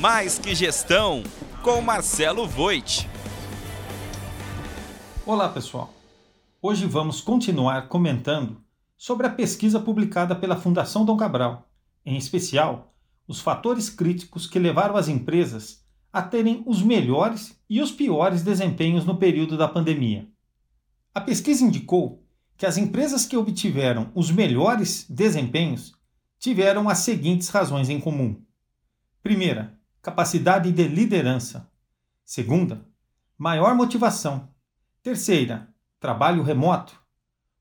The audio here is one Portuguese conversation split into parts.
Mais que Gestão, com Marcelo Voit. Olá, pessoal. Hoje vamos continuar comentando sobre a pesquisa publicada pela Fundação Dom Cabral, em especial os fatores críticos que levaram as empresas a terem os melhores e os piores desempenhos no período da pandemia. A pesquisa indicou que as empresas que obtiveram os melhores desempenhos tiveram as seguintes razões em comum: primeira, capacidade de liderança. Segunda, maior motivação. Terceira, trabalho remoto.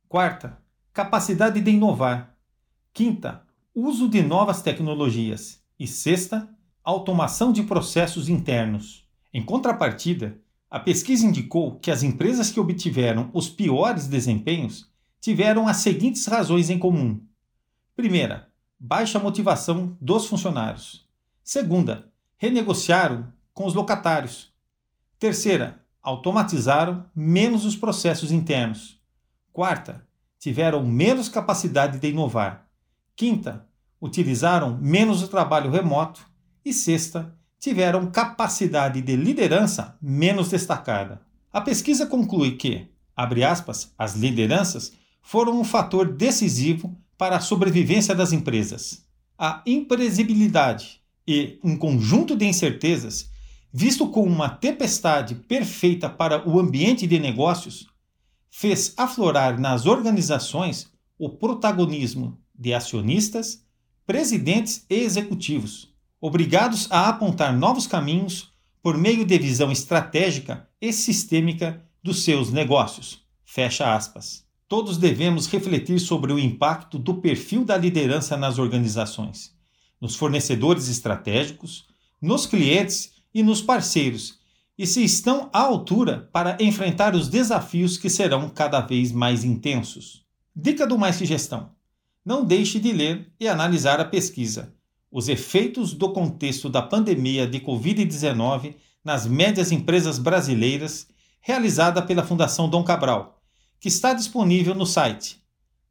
Quarta, capacidade de inovar. Quinta, uso de novas tecnologias. E sexta, automação de processos internos. Em contrapartida, a pesquisa indicou que as empresas que obtiveram os piores desempenhos tiveram as seguintes razões em comum: primeira, baixa motivação dos funcionários. Segunda, renegociaram com os locatários. Terceira, automatizaram menos os processos internos. Quarta, tiveram menos capacidade de inovar. Quinta, utilizaram menos o trabalho remoto. E sexta, tiveram capacidade de liderança menos destacada. A pesquisa conclui que, abre aspas, as lideranças foram um fator decisivo para a sobrevivência das empresas. A imprevisibilidade e um conjunto de incertezas, visto como uma tempestade perfeita para o ambiente de negócios, fez aflorar nas organizações o protagonismo de acionistas, presidentes e executivos, obrigados a apontar novos caminhos por meio de visão estratégica e sistêmica dos seus negócios. Fecha aspas. Todos devemos refletir sobre o impacto do perfil da liderança nas organizações nos fornecedores estratégicos, nos clientes e nos parceiros, e se estão à altura para enfrentar os desafios que serão cada vez mais intensos. Dica do Mais que Gestão: não deixe de ler e analisar a pesquisa Os efeitos do contexto da pandemia de Covid-19 nas médias empresas brasileiras, realizada pela Fundação Dom Cabral, que está disponível no site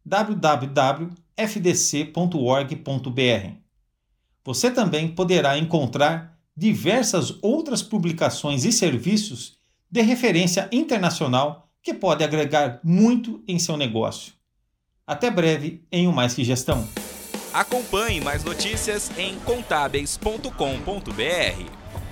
www.fdc.org.br. Você também poderá encontrar diversas outras publicações e serviços de referência internacional que pode agregar muito em seu negócio. Até breve em o Mais Que Gestão. Acompanhe mais notícias em contábeis.com.br.